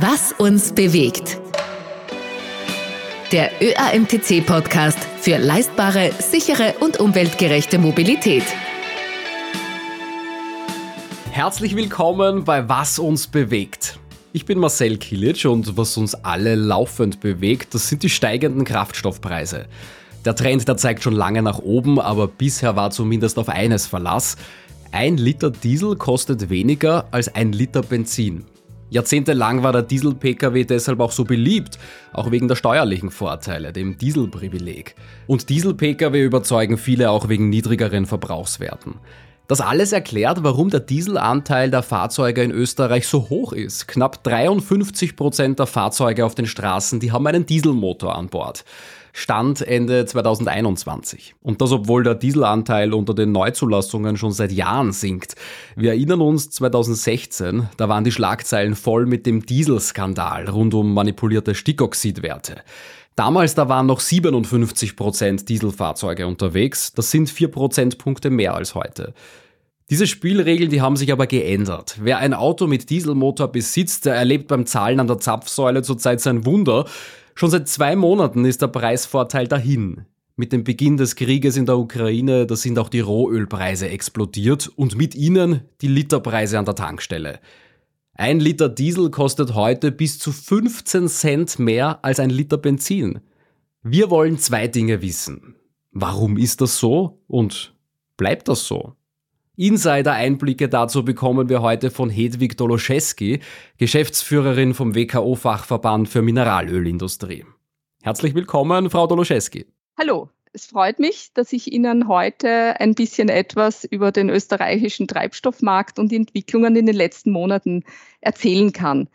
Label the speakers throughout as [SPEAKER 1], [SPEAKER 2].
[SPEAKER 1] Was uns bewegt. Der ÖAMTC-Podcast für leistbare, sichere und umweltgerechte Mobilität.
[SPEAKER 2] Herzlich willkommen bei Was uns bewegt. Ich bin Marcel Kilic und was uns alle laufend bewegt, das sind die steigenden Kraftstoffpreise. Der Trend, der zeigt schon lange nach oben, aber bisher war zumindest auf eines Verlass. Ein Liter Diesel kostet weniger als ein Liter Benzin. Jahrzehntelang war der Diesel-Pkw deshalb auch so beliebt, auch wegen der steuerlichen Vorteile, dem Dieselprivileg. Und Diesel-Pkw überzeugen viele auch wegen niedrigeren Verbrauchswerten. Das alles erklärt, warum der Dieselanteil der Fahrzeuge in Österreich so hoch ist. Knapp 53 Prozent der Fahrzeuge auf den Straßen, die haben einen Dieselmotor an Bord. Stand Ende 2021. Und das, obwohl der Dieselanteil unter den Neuzulassungen schon seit Jahren sinkt. Wir erinnern uns 2016, da waren die Schlagzeilen voll mit dem Dieselskandal rund um manipulierte Stickoxidwerte. Damals, da waren noch 57% Dieselfahrzeuge unterwegs. Das sind 4 Prozentpunkte mehr als heute. Diese Spielregeln, die haben sich aber geändert. Wer ein Auto mit Dieselmotor besitzt, der erlebt beim Zahlen an der Zapfsäule zurzeit sein Wunder. Schon seit zwei Monaten ist der Preisvorteil dahin. Mit dem Beginn des Krieges in der Ukraine, da sind auch die Rohölpreise explodiert und mit ihnen die Literpreise an der Tankstelle. Ein Liter Diesel kostet heute bis zu 15 Cent mehr als ein Liter Benzin. Wir wollen zwei Dinge wissen. Warum ist das so und bleibt das so? Insider-Einblicke dazu bekommen wir heute von Hedwig Doloszewski, Geschäftsführerin vom WKO-Fachverband für Mineralölindustrie. Herzlich willkommen, Frau Doloszewski.
[SPEAKER 3] Hallo, es freut mich, dass ich Ihnen heute ein bisschen etwas über den österreichischen Treibstoffmarkt und die Entwicklungen in den letzten Monaten erzählen kann.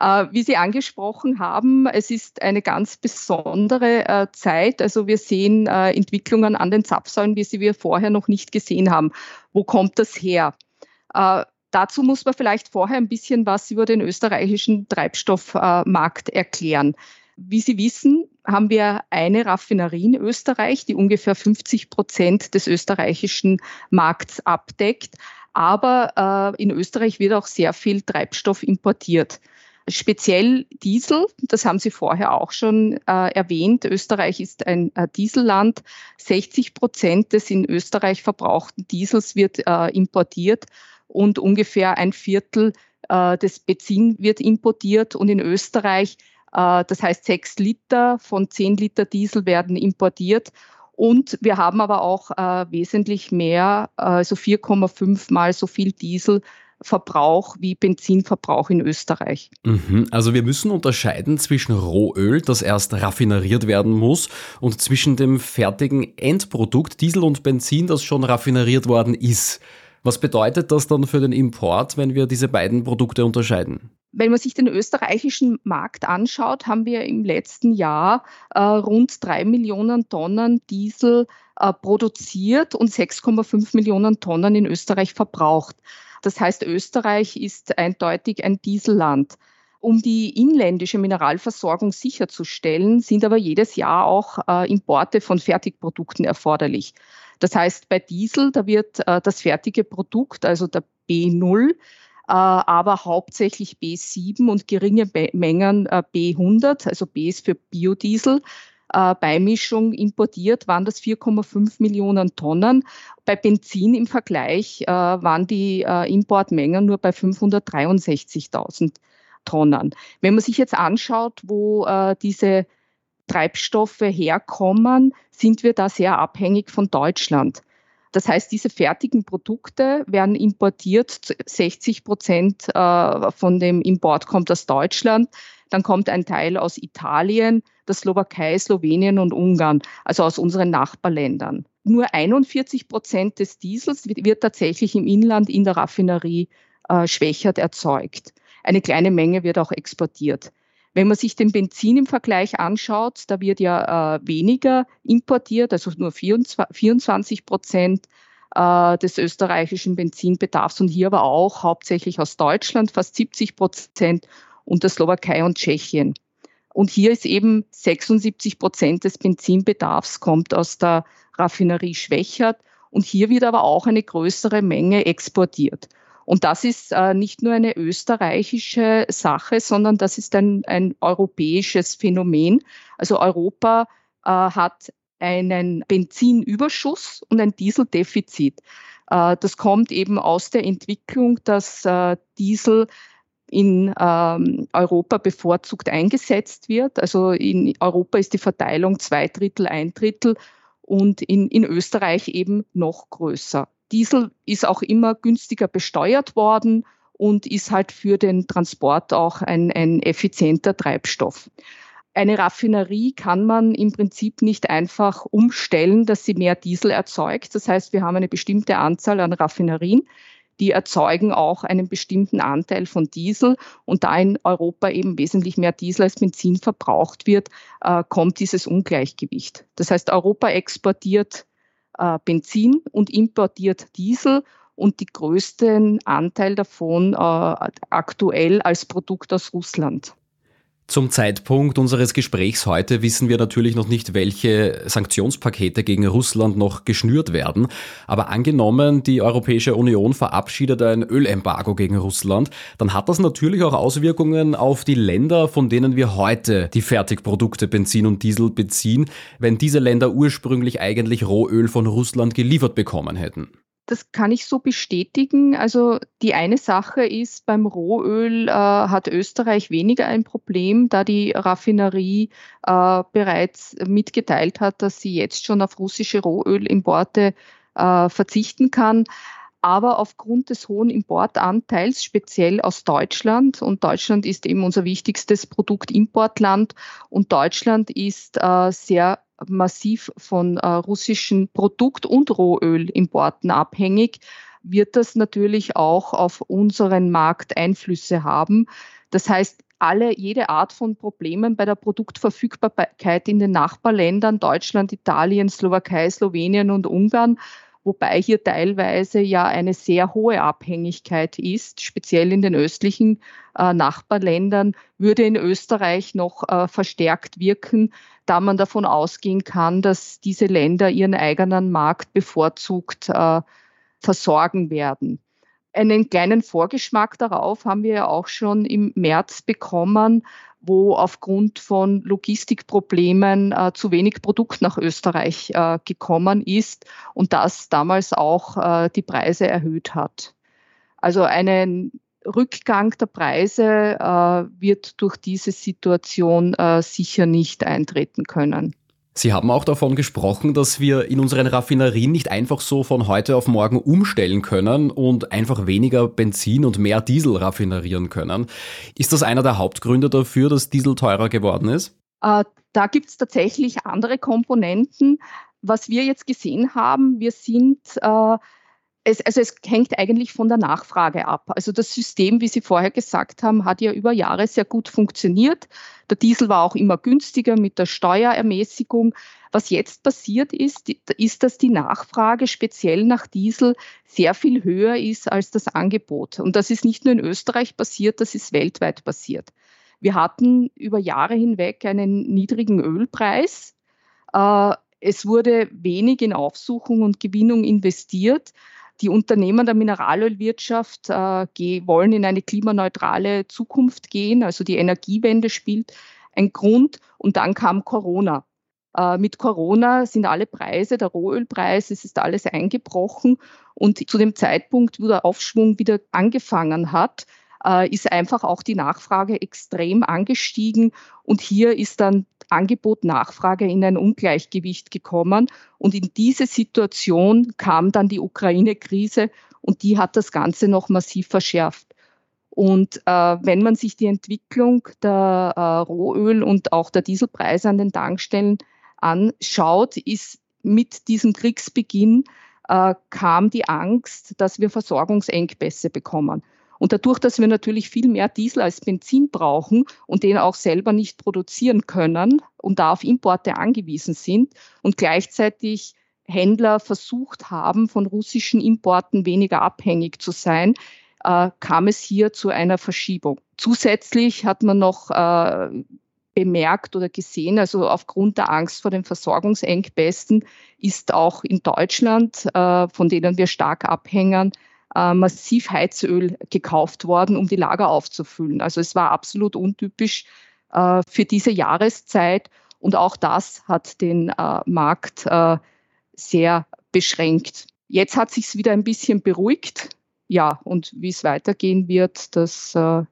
[SPEAKER 3] Äh, wie Sie angesprochen haben, es ist eine ganz besondere äh, Zeit. Also wir sehen äh, Entwicklungen an den Zapfsäulen, wie sie wir vorher noch nicht gesehen haben. Wo kommt das her? Dazu muss man vielleicht vorher ein bisschen was über den österreichischen Treibstoffmarkt erklären. Wie Sie wissen, haben wir eine Raffinerie in Österreich, die ungefähr 50 Prozent des österreichischen Markts abdeckt. Aber äh, in Österreich wird auch sehr viel Treibstoff importiert. Speziell Diesel, das haben Sie vorher auch schon äh, erwähnt. Österreich ist ein äh, Dieselland. 60 Prozent des in Österreich verbrauchten Diesels wird äh, importiert und ungefähr ein Viertel äh, des Benzin wird importiert. Und in Österreich, äh, das heißt sechs Liter von zehn Liter Diesel werden importiert. Und wir haben aber auch äh, wesentlich mehr, also 4,5 mal so viel Diesel Verbrauch wie Benzinverbrauch in Österreich.
[SPEAKER 2] Mhm. Also wir müssen unterscheiden zwischen Rohöl, das erst raffineriert werden muss, und zwischen dem fertigen Endprodukt Diesel und Benzin, das schon raffineriert worden ist. Was bedeutet das dann für den Import, wenn wir diese beiden Produkte unterscheiden?
[SPEAKER 3] Wenn man sich den österreichischen Markt anschaut, haben wir im letzten Jahr äh, rund drei Millionen Tonnen Diesel äh, produziert und 6,5 Millionen Tonnen in Österreich verbraucht. Das heißt, Österreich ist eindeutig ein Dieselland. Um die inländische Mineralversorgung sicherzustellen, sind aber jedes Jahr auch äh, Importe von Fertigprodukten erforderlich. Das heißt, bei Diesel, da wird äh, das fertige Produkt, also der B0, äh, aber hauptsächlich B7 und geringe Be Mengen äh, B100, also B ist für Biodiesel, äh, Beimischung importiert, waren das 4,5 Millionen Tonnen. Bei Benzin im Vergleich äh, waren die äh, Importmengen nur bei 563.000 Tonnen. Wenn man sich jetzt anschaut, wo diese Treibstoffe herkommen, sind wir da sehr abhängig von Deutschland. Das heißt, diese fertigen Produkte werden importiert. 60 Prozent von dem Import kommt aus Deutschland. Dann kommt ein Teil aus Italien, der Slowakei, Slowenien und Ungarn, also aus unseren Nachbarländern. Nur 41 Prozent des Diesels wird tatsächlich im Inland in der Raffinerie äh, Schwächert erzeugt. Eine kleine Menge wird auch exportiert. Wenn man sich den Benzin im Vergleich anschaut, da wird ja äh, weniger importiert, also nur 24 Prozent äh, des österreichischen Benzinbedarfs und hier aber auch hauptsächlich aus Deutschland, fast 70 Prozent und der Slowakei und Tschechien. Und hier ist eben 76 Prozent des Benzinbedarfs kommt aus der Raffinerie Schwächert. Und hier wird aber auch eine größere Menge exportiert. Und das ist äh, nicht nur eine österreichische Sache, sondern das ist ein, ein europäisches Phänomen. Also Europa äh, hat einen Benzinüberschuss und ein Dieseldefizit. Äh, das kommt eben aus der Entwicklung, dass äh, Diesel in ähm, Europa bevorzugt eingesetzt wird. Also in Europa ist die Verteilung zwei Drittel, ein Drittel und in, in Österreich eben noch größer. Diesel ist auch immer günstiger besteuert worden und ist halt für den Transport auch ein, ein effizienter Treibstoff. Eine Raffinerie kann man im Prinzip nicht einfach umstellen, dass sie mehr Diesel erzeugt. Das heißt, wir haben eine bestimmte Anzahl an Raffinerien, die erzeugen auch einen bestimmten Anteil von Diesel. Und da in Europa eben wesentlich mehr Diesel als Benzin verbraucht wird, äh, kommt dieses Ungleichgewicht. Das heißt, Europa exportiert äh, Benzin und importiert Diesel und die größten Anteil davon äh, aktuell als Produkt aus Russland.
[SPEAKER 2] Zum Zeitpunkt unseres Gesprächs heute wissen wir natürlich noch nicht, welche Sanktionspakete gegen Russland noch geschnürt werden. Aber angenommen, die Europäische Union verabschiedet ein Ölembargo gegen Russland, dann hat das natürlich auch Auswirkungen auf die Länder, von denen wir heute die Fertigprodukte Benzin und Diesel beziehen, wenn diese Länder ursprünglich eigentlich Rohöl von Russland geliefert bekommen hätten.
[SPEAKER 3] Das kann ich so bestätigen. Also die eine Sache ist, beim Rohöl äh, hat Österreich weniger ein Problem, da die Raffinerie äh, bereits mitgeteilt hat, dass sie jetzt schon auf russische Rohölimporte äh, verzichten kann. Aber aufgrund des hohen Importanteils, speziell aus Deutschland, und Deutschland ist eben unser wichtigstes Produktimportland, und Deutschland ist äh, sehr massiv von äh, russischen Produkt- und Rohölimporten abhängig, wird das natürlich auch auf unseren Markt Einflüsse haben. Das heißt, alle, jede Art von Problemen bei der Produktverfügbarkeit in den Nachbarländern, Deutschland, Italien, Slowakei, Slowenien und Ungarn, wobei hier teilweise ja eine sehr hohe Abhängigkeit ist, speziell in den östlichen äh, Nachbarländern, würde in Österreich noch äh, verstärkt wirken, da man davon ausgehen kann, dass diese Länder ihren eigenen Markt bevorzugt äh, versorgen werden. Einen kleinen Vorgeschmack darauf haben wir ja auch schon im März bekommen, wo aufgrund von Logistikproblemen äh, zu wenig Produkt nach Österreich äh, gekommen ist und das damals auch äh, die Preise erhöht hat. Also einen Rückgang der Preise äh, wird durch diese Situation äh, sicher nicht eintreten können.
[SPEAKER 2] Sie haben auch davon gesprochen, dass wir in unseren Raffinerien nicht einfach so von heute auf morgen umstellen können und einfach weniger Benzin und mehr Diesel raffinerieren können. Ist das einer der Hauptgründe dafür, dass Diesel teurer geworden ist?
[SPEAKER 3] Äh, da gibt es tatsächlich andere Komponenten. Was wir jetzt gesehen haben, wir sind äh, es, also es hängt eigentlich von der Nachfrage ab. Also das System, wie Sie vorher gesagt haben, hat ja über Jahre sehr gut funktioniert. Der Diesel war auch immer günstiger mit der Steuerermäßigung. Was jetzt passiert ist, ist, dass die Nachfrage speziell nach Diesel sehr viel höher ist als das Angebot. Und das ist nicht nur in Österreich passiert, das ist weltweit passiert. Wir hatten über Jahre hinweg einen niedrigen Ölpreis. Äh, es wurde wenig in Aufsuchung und Gewinnung investiert. Die Unternehmen der Mineralölwirtschaft äh, wollen in eine klimaneutrale Zukunft gehen. Also die Energiewende spielt ein Grund. Und dann kam Corona. Äh, mit Corona sind alle Preise, der Rohölpreis, es ist alles eingebrochen. Und zu dem Zeitpunkt, wo der Aufschwung wieder angefangen hat, äh, ist einfach auch die Nachfrage extrem angestiegen. Und hier ist dann Angebot, Nachfrage in ein Ungleichgewicht gekommen. Und in diese Situation kam dann die Ukraine-Krise und die hat das Ganze noch massiv verschärft. Und äh, wenn man sich die Entwicklung der äh, Rohöl- und auch der Dieselpreise an den Tankstellen anschaut, ist mit diesem Kriegsbeginn äh, kam die Angst, dass wir Versorgungsengpässe bekommen. Und dadurch, dass wir natürlich viel mehr Diesel als Benzin brauchen und den auch selber nicht produzieren können und da auf Importe angewiesen sind und gleichzeitig Händler versucht haben, von russischen Importen weniger abhängig zu sein, äh, kam es hier zu einer Verschiebung. Zusätzlich hat man noch äh, bemerkt oder gesehen, also aufgrund der Angst vor den Versorgungsengpässen ist auch in Deutschland, äh, von denen wir stark abhängen, äh, massiv Heizöl gekauft worden, um die Lager aufzufüllen. Also es war absolut untypisch äh, für diese Jahreszeit und auch das hat den äh, Markt äh, sehr beschränkt. Jetzt hat sich wieder ein bisschen beruhigt. Ja, und wie es weitergehen wird, das äh,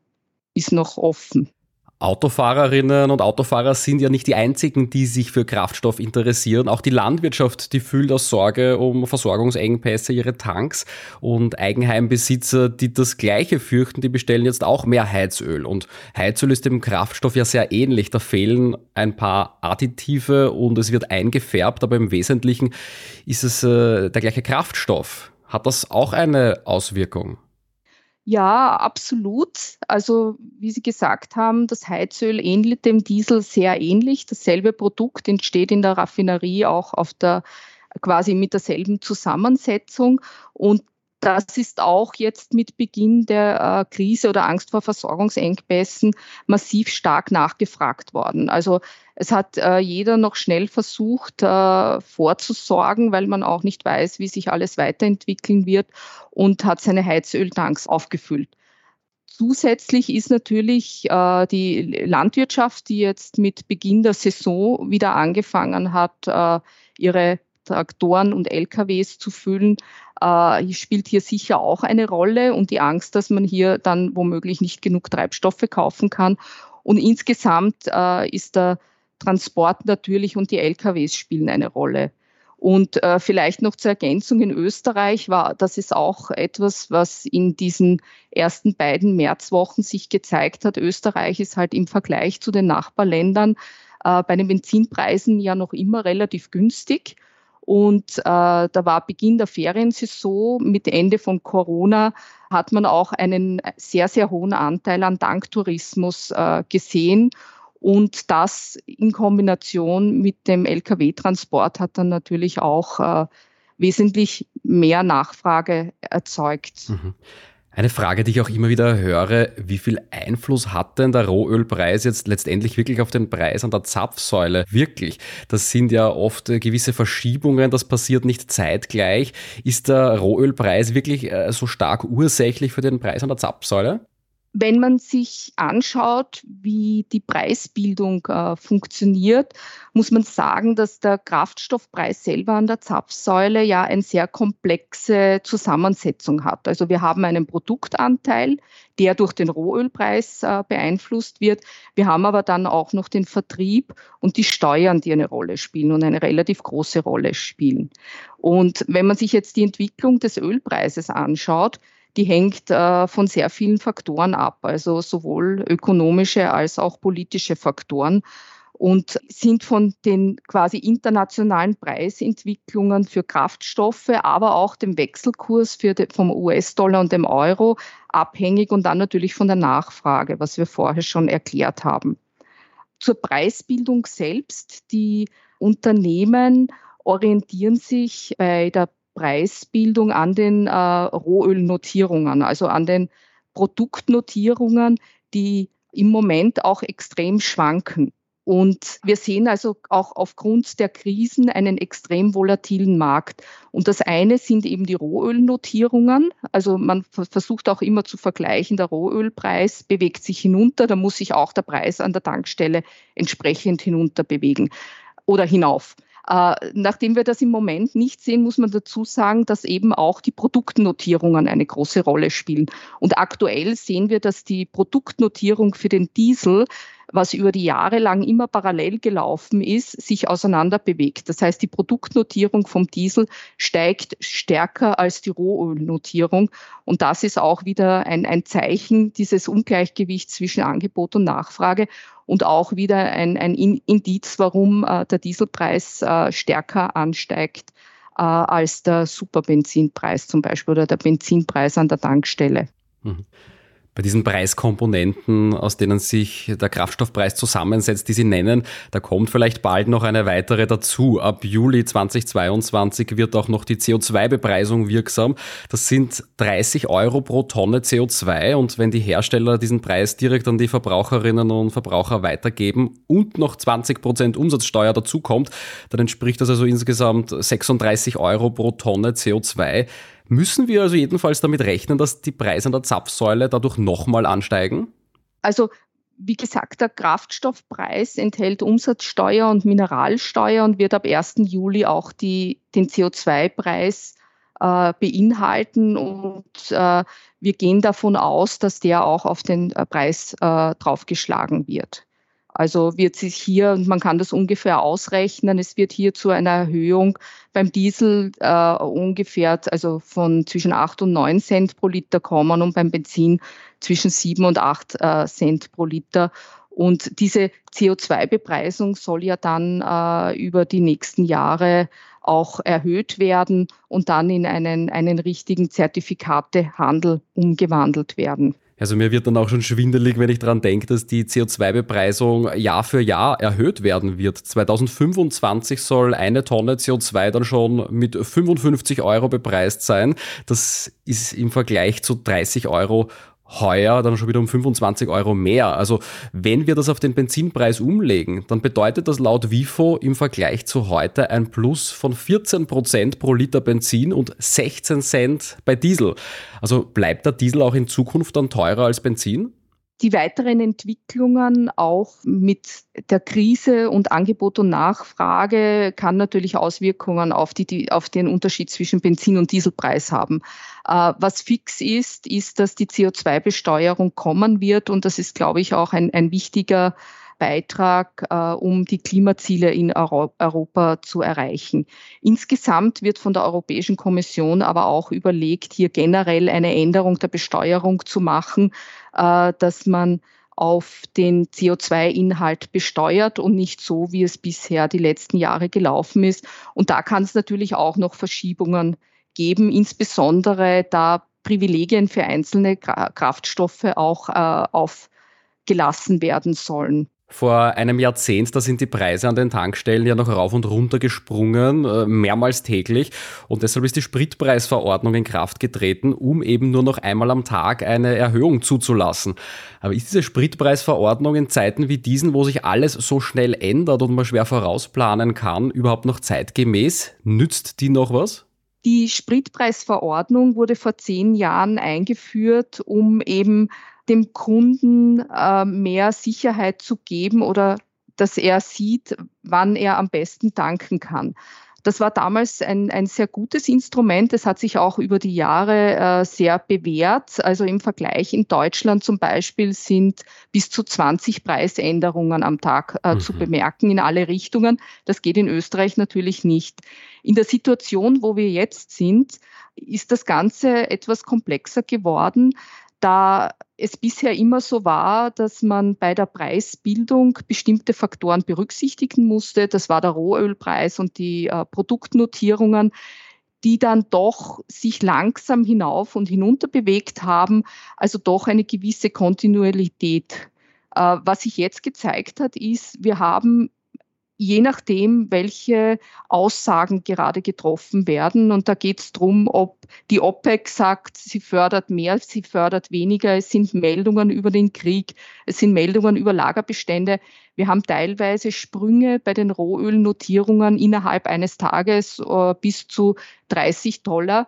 [SPEAKER 3] ist noch offen.
[SPEAKER 2] Autofahrerinnen und Autofahrer sind ja nicht die einzigen, die sich für Kraftstoff interessieren. Auch die Landwirtschaft, die fühlt aus Sorge um Versorgungsengpässe ihre Tanks. Und Eigenheimbesitzer, die das Gleiche fürchten, die bestellen jetzt auch mehr Heizöl. Und Heizöl ist dem Kraftstoff ja sehr ähnlich. Da fehlen ein paar Additive und es wird eingefärbt, aber im Wesentlichen ist es äh, der gleiche Kraftstoff. Hat das auch eine Auswirkung?
[SPEAKER 3] Ja, absolut. Also wie Sie gesagt haben, das Heizöl ähnelt dem Diesel sehr ähnlich. Dasselbe Produkt entsteht in der Raffinerie auch auf der quasi mit derselben Zusammensetzung und das ist auch jetzt mit Beginn der äh, Krise oder Angst vor Versorgungsengpässen massiv stark nachgefragt worden. Also es hat äh, jeder noch schnell versucht äh, vorzusorgen, weil man auch nicht weiß, wie sich alles weiterentwickeln wird und hat seine Heizöltanks aufgefüllt. Zusätzlich ist natürlich äh, die Landwirtschaft, die jetzt mit Beginn der Saison wieder angefangen hat, äh, ihre Traktoren und LKWs zu füllen, äh, spielt hier sicher auch eine Rolle und die Angst, dass man hier dann womöglich nicht genug Treibstoffe kaufen kann. Und insgesamt äh, ist der Transport natürlich und die LKWs spielen eine Rolle. Und äh, vielleicht noch zur Ergänzung in Österreich war, das ist auch etwas, was in diesen ersten beiden Märzwochen sich gezeigt hat. Österreich ist halt im Vergleich zu den Nachbarländern äh, bei den Benzinpreisen ja noch immer relativ günstig. Und äh, da war Beginn der Feriensaison. Mit Ende von Corona hat man auch einen sehr, sehr hohen Anteil an Tanktourismus äh, gesehen. Und das in Kombination mit dem Lkw-Transport hat dann natürlich auch äh, wesentlich mehr Nachfrage erzeugt. Mhm.
[SPEAKER 2] Eine Frage, die ich auch immer wieder höre, wie viel Einfluss hat denn der Rohölpreis jetzt letztendlich wirklich auf den Preis an der Zapfsäule? Wirklich. Das sind ja oft äh, gewisse Verschiebungen, das passiert nicht zeitgleich. Ist der Rohölpreis wirklich äh, so stark ursächlich für den Preis an der Zapfsäule?
[SPEAKER 3] Wenn man sich anschaut, wie die Preisbildung äh, funktioniert, muss man sagen, dass der Kraftstoffpreis selber an der Zapfsäule ja eine sehr komplexe Zusammensetzung hat. Also wir haben einen Produktanteil, der durch den Rohölpreis äh, beeinflusst wird. Wir haben aber dann auch noch den Vertrieb und die Steuern, die eine Rolle spielen und eine relativ große Rolle spielen. Und wenn man sich jetzt die Entwicklung des Ölpreises anschaut, die hängt äh, von sehr vielen Faktoren ab, also sowohl ökonomische als auch politische Faktoren und sind von den quasi internationalen Preisentwicklungen für Kraftstoffe, aber auch dem Wechselkurs de, vom US-Dollar und dem Euro abhängig und dann natürlich von der Nachfrage, was wir vorher schon erklärt haben. Zur Preisbildung selbst. Die Unternehmen orientieren sich bei der Preisbildung an den äh, Rohölnotierungen, also an den Produktnotierungen, die im Moment auch extrem schwanken. Und wir sehen also auch aufgrund der Krisen einen extrem volatilen Markt. Und das eine sind eben die Rohölnotierungen. Also man versucht auch immer zu vergleichen, der Rohölpreis bewegt sich hinunter, da muss sich auch der Preis an der Tankstelle entsprechend hinunter bewegen oder hinauf. Äh, nachdem wir das im Moment nicht sehen, muss man dazu sagen, dass eben auch die Produktnotierungen eine große Rolle spielen. Und aktuell sehen wir, dass die Produktnotierung für den Diesel was über die Jahre lang immer parallel gelaufen ist, sich auseinander bewegt. Das heißt, die Produktnotierung vom Diesel steigt stärker als die Rohölnotierung. Und das ist auch wieder ein, ein Zeichen dieses Ungleichgewichts zwischen Angebot und Nachfrage und auch wieder ein, ein Indiz, warum äh, der Dieselpreis äh, stärker ansteigt äh, als der Superbenzinpreis zum Beispiel oder der Benzinpreis an der Tankstelle. Mhm
[SPEAKER 2] bei diesen Preiskomponenten, aus denen sich der Kraftstoffpreis zusammensetzt, die Sie nennen, da kommt vielleicht bald noch eine weitere dazu. Ab Juli 2022 wird auch noch die CO2-Bepreisung wirksam. Das sind 30 Euro pro Tonne CO2 und wenn die Hersteller diesen Preis direkt an die Verbraucherinnen und Verbraucher weitergeben und noch 20 Prozent Umsatzsteuer dazukommt, dann entspricht das also insgesamt 36 Euro pro Tonne CO2. Müssen wir also jedenfalls damit rechnen, dass die Preise an der Zapfsäule dadurch nochmal ansteigen?
[SPEAKER 3] Also wie gesagt, der Kraftstoffpreis enthält Umsatzsteuer und Mineralsteuer und wird ab 1. Juli auch die, den CO2-Preis äh, beinhalten. Und äh, wir gehen davon aus, dass der auch auf den äh, Preis äh, draufgeschlagen wird. Also wird sich hier, und man kann das ungefähr ausrechnen, es wird hier zu einer Erhöhung beim Diesel äh, ungefähr, also von zwischen 8 und 9 Cent pro Liter kommen und beim Benzin zwischen 7 und 8 äh, Cent pro Liter. Und diese CO2-Bepreisung soll ja dann äh, über die nächsten Jahre auch erhöht werden und dann in einen, einen richtigen Zertifikatehandel umgewandelt werden.
[SPEAKER 2] Also mir wird dann auch schon schwindelig, wenn ich daran denke, dass die CO2-Bepreisung Jahr für Jahr erhöht werden wird. 2025 soll eine Tonne CO2 dann schon mit 55 Euro bepreist sein. Das ist im Vergleich zu 30 Euro heuer dann schon wieder um 25 Euro mehr. Also wenn wir das auf den Benzinpreis umlegen, dann bedeutet das laut WIFO im Vergleich zu heute ein Plus von 14 Prozent pro Liter Benzin und 16 Cent bei Diesel. Also bleibt der Diesel auch in Zukunft dann teurer als Benzin?
[SPEAKER 3] Die weiteren Entwicklungen auch mit der Krise und Angebot und Nachfrage kann natürlich Auswirkungen auf, die, auf den Unterschied zwischen Benzin- und Dieselpreis haben. Äh, was fix ist, ist, dass die CO2-Besteuerung kommen wird und das ist, glaube ich, auch ein, ein wichtiger Beitrag, äh, um die Klimaziele in Euro Europa zu erreichen. Insgesamt wird von der Europäischen Kommission aber auch überlegt, hier generell eine Änderung der Besteuerung zu machen, äh, dass man auf den CO2-Inhalt besteuert und nicht so, wie es bisher die letzten Jahre gelaufen ist. Und da kann es natürlich auch noch Verschiebungen geben, insbesondere da Privilegien für einzelne Kraftstoffe auch äh, aufgelassen werden sollen.
[SPEAKER 2] Vor einem Jahrzehnt, da sind die Preise an den Tankstellen ja noch rauf und runter gesprungen, äh, mehrmals täglich. Und deshalb ist die Spritpreisverordnung in Kraft getreten, um eben nur noch einmal am Tag eine Erhöhung zuzulassen. Aber ist diese Spritpreisverordnung in Zeiten wie diesen, wo sich alles so schnell ändert und man schwer vorausplanen kann, überhaupt noch zeitgemäß? Nützt die noch was?
[SPEAKER 3] Die Spritpreisverordnung wurde vor zehn Jahren eingeführt, um eben dem Kunden äh, mehr Sicherheit zu geben oder dass er sieht, wann er am besten tanken kann. Das war damals ein, ein sehr gutes Instrument. Es hat sich auch über die Jahre äh, sehr bewährt. Also im Vergleich in Deutschland zum Beispiel sind bis zu 20 Preisänderungen am Tag äh, mhm. zu bemerken in alle Richtungen. Das geht in Österreich natürlich nicht. In der Situation, wo wir jetzt sind, ist das Ganze etwas komplexer geworden da es bisher immer so war, dass man bei der Preisbildung bestimmte Faktoren berücksichtigen musste. Das war der Rohölpreis und die äh, Produktnotierungen, die dann doch sich langsam hinauf und hinunter bewegt haben, also doch eine gewisse Kontinuität. Äh, was sich jetzt gezeigt hat, ist, wir haben je nachdem, welche Aussagen gerade getroffen werden. Und da geht es darum, ob die OPEC sagt, sie fördert mehr, sie fördert weniger. Es sind Meldungen über den Krieg, es sind Meldungen über Lagerbestände. Wir haben teilweise Sprünge bei den Rohölnotierungen innerhalb eines Tages äh, bis zu 30 Dollar.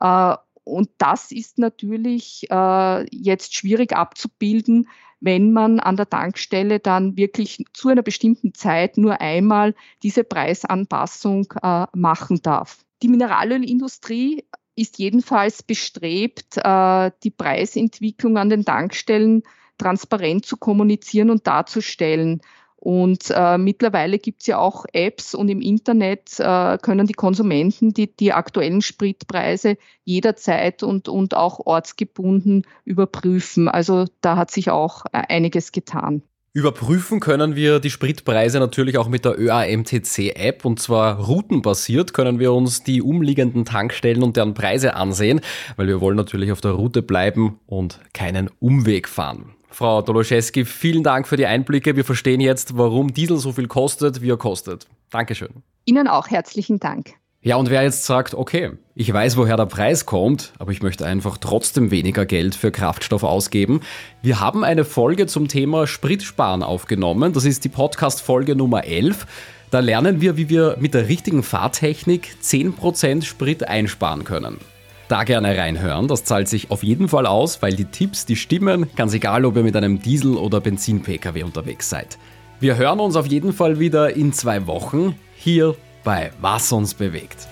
[SPEAKER 3] Äh, und das ist natürlich äh, jetzt schwierig abzubilden, wenn man an der Tankstelle dann wirklich zu einer bestimmten Zeit nur einmal diese Preisanpassung äh, machen darf. Die Mineralölindustrie ist jedenfalls bestrebt, äh, die Preisentwicklung an den Tankstellen transparent zu kommunizieren und darzustellen. Und äh, mittlerweile gibt es ja auch Apps und im Internet äh, können die Konsumenten die, die aktuellen Spritpreise jederzeit und, und auch ortsgebunden überprüfen. Also da hat sich auch äh, einiges getan.
[SPEAKER 2] Überprüfen können wir die Spritpreise natürlich auch mit der ÖAMTC-App und zwar routenbasiert können wir uns die umliegenden Tankstellen und deren Preise ansehen, weil wir wollen natürlich auf der Route bleiben und keinen Umweg fahren. Frau Doloszewski, vielen Dank für die Einblicke. Wir verstehen jetzt, warum Diesel so viel kostet, wie er kostet. Dankeschön.
[SPEAKER 3] Ihnen auch herzlichen Dank.
[SPEAKER 2] Ja, und wer jetzt sagt, okay, ich weiß, woher der Preis kommt, aber ich möchte einfach trotzdem weniger Geld für Kraftstoff ausgeben. Wir haben eine Folge zum Thema Spritsparen aufgenommen. Das ist die Podcast-Folge Nummer 11. Da lernen wir, wie wir mit der richtigen Fahrtechnik 10% Sprit einsparen können. Da gerne reinhören, das zahlt sich auf jeden Fall aus, weil die Tipps, die stimmen, ganz egal, ob ihr mit einem Diesel- oder Benzin-Pkw unterwegs seid. Wir hören uns auf jeden Fall wieder in zwei Wochen hier bei Was uns bewegt.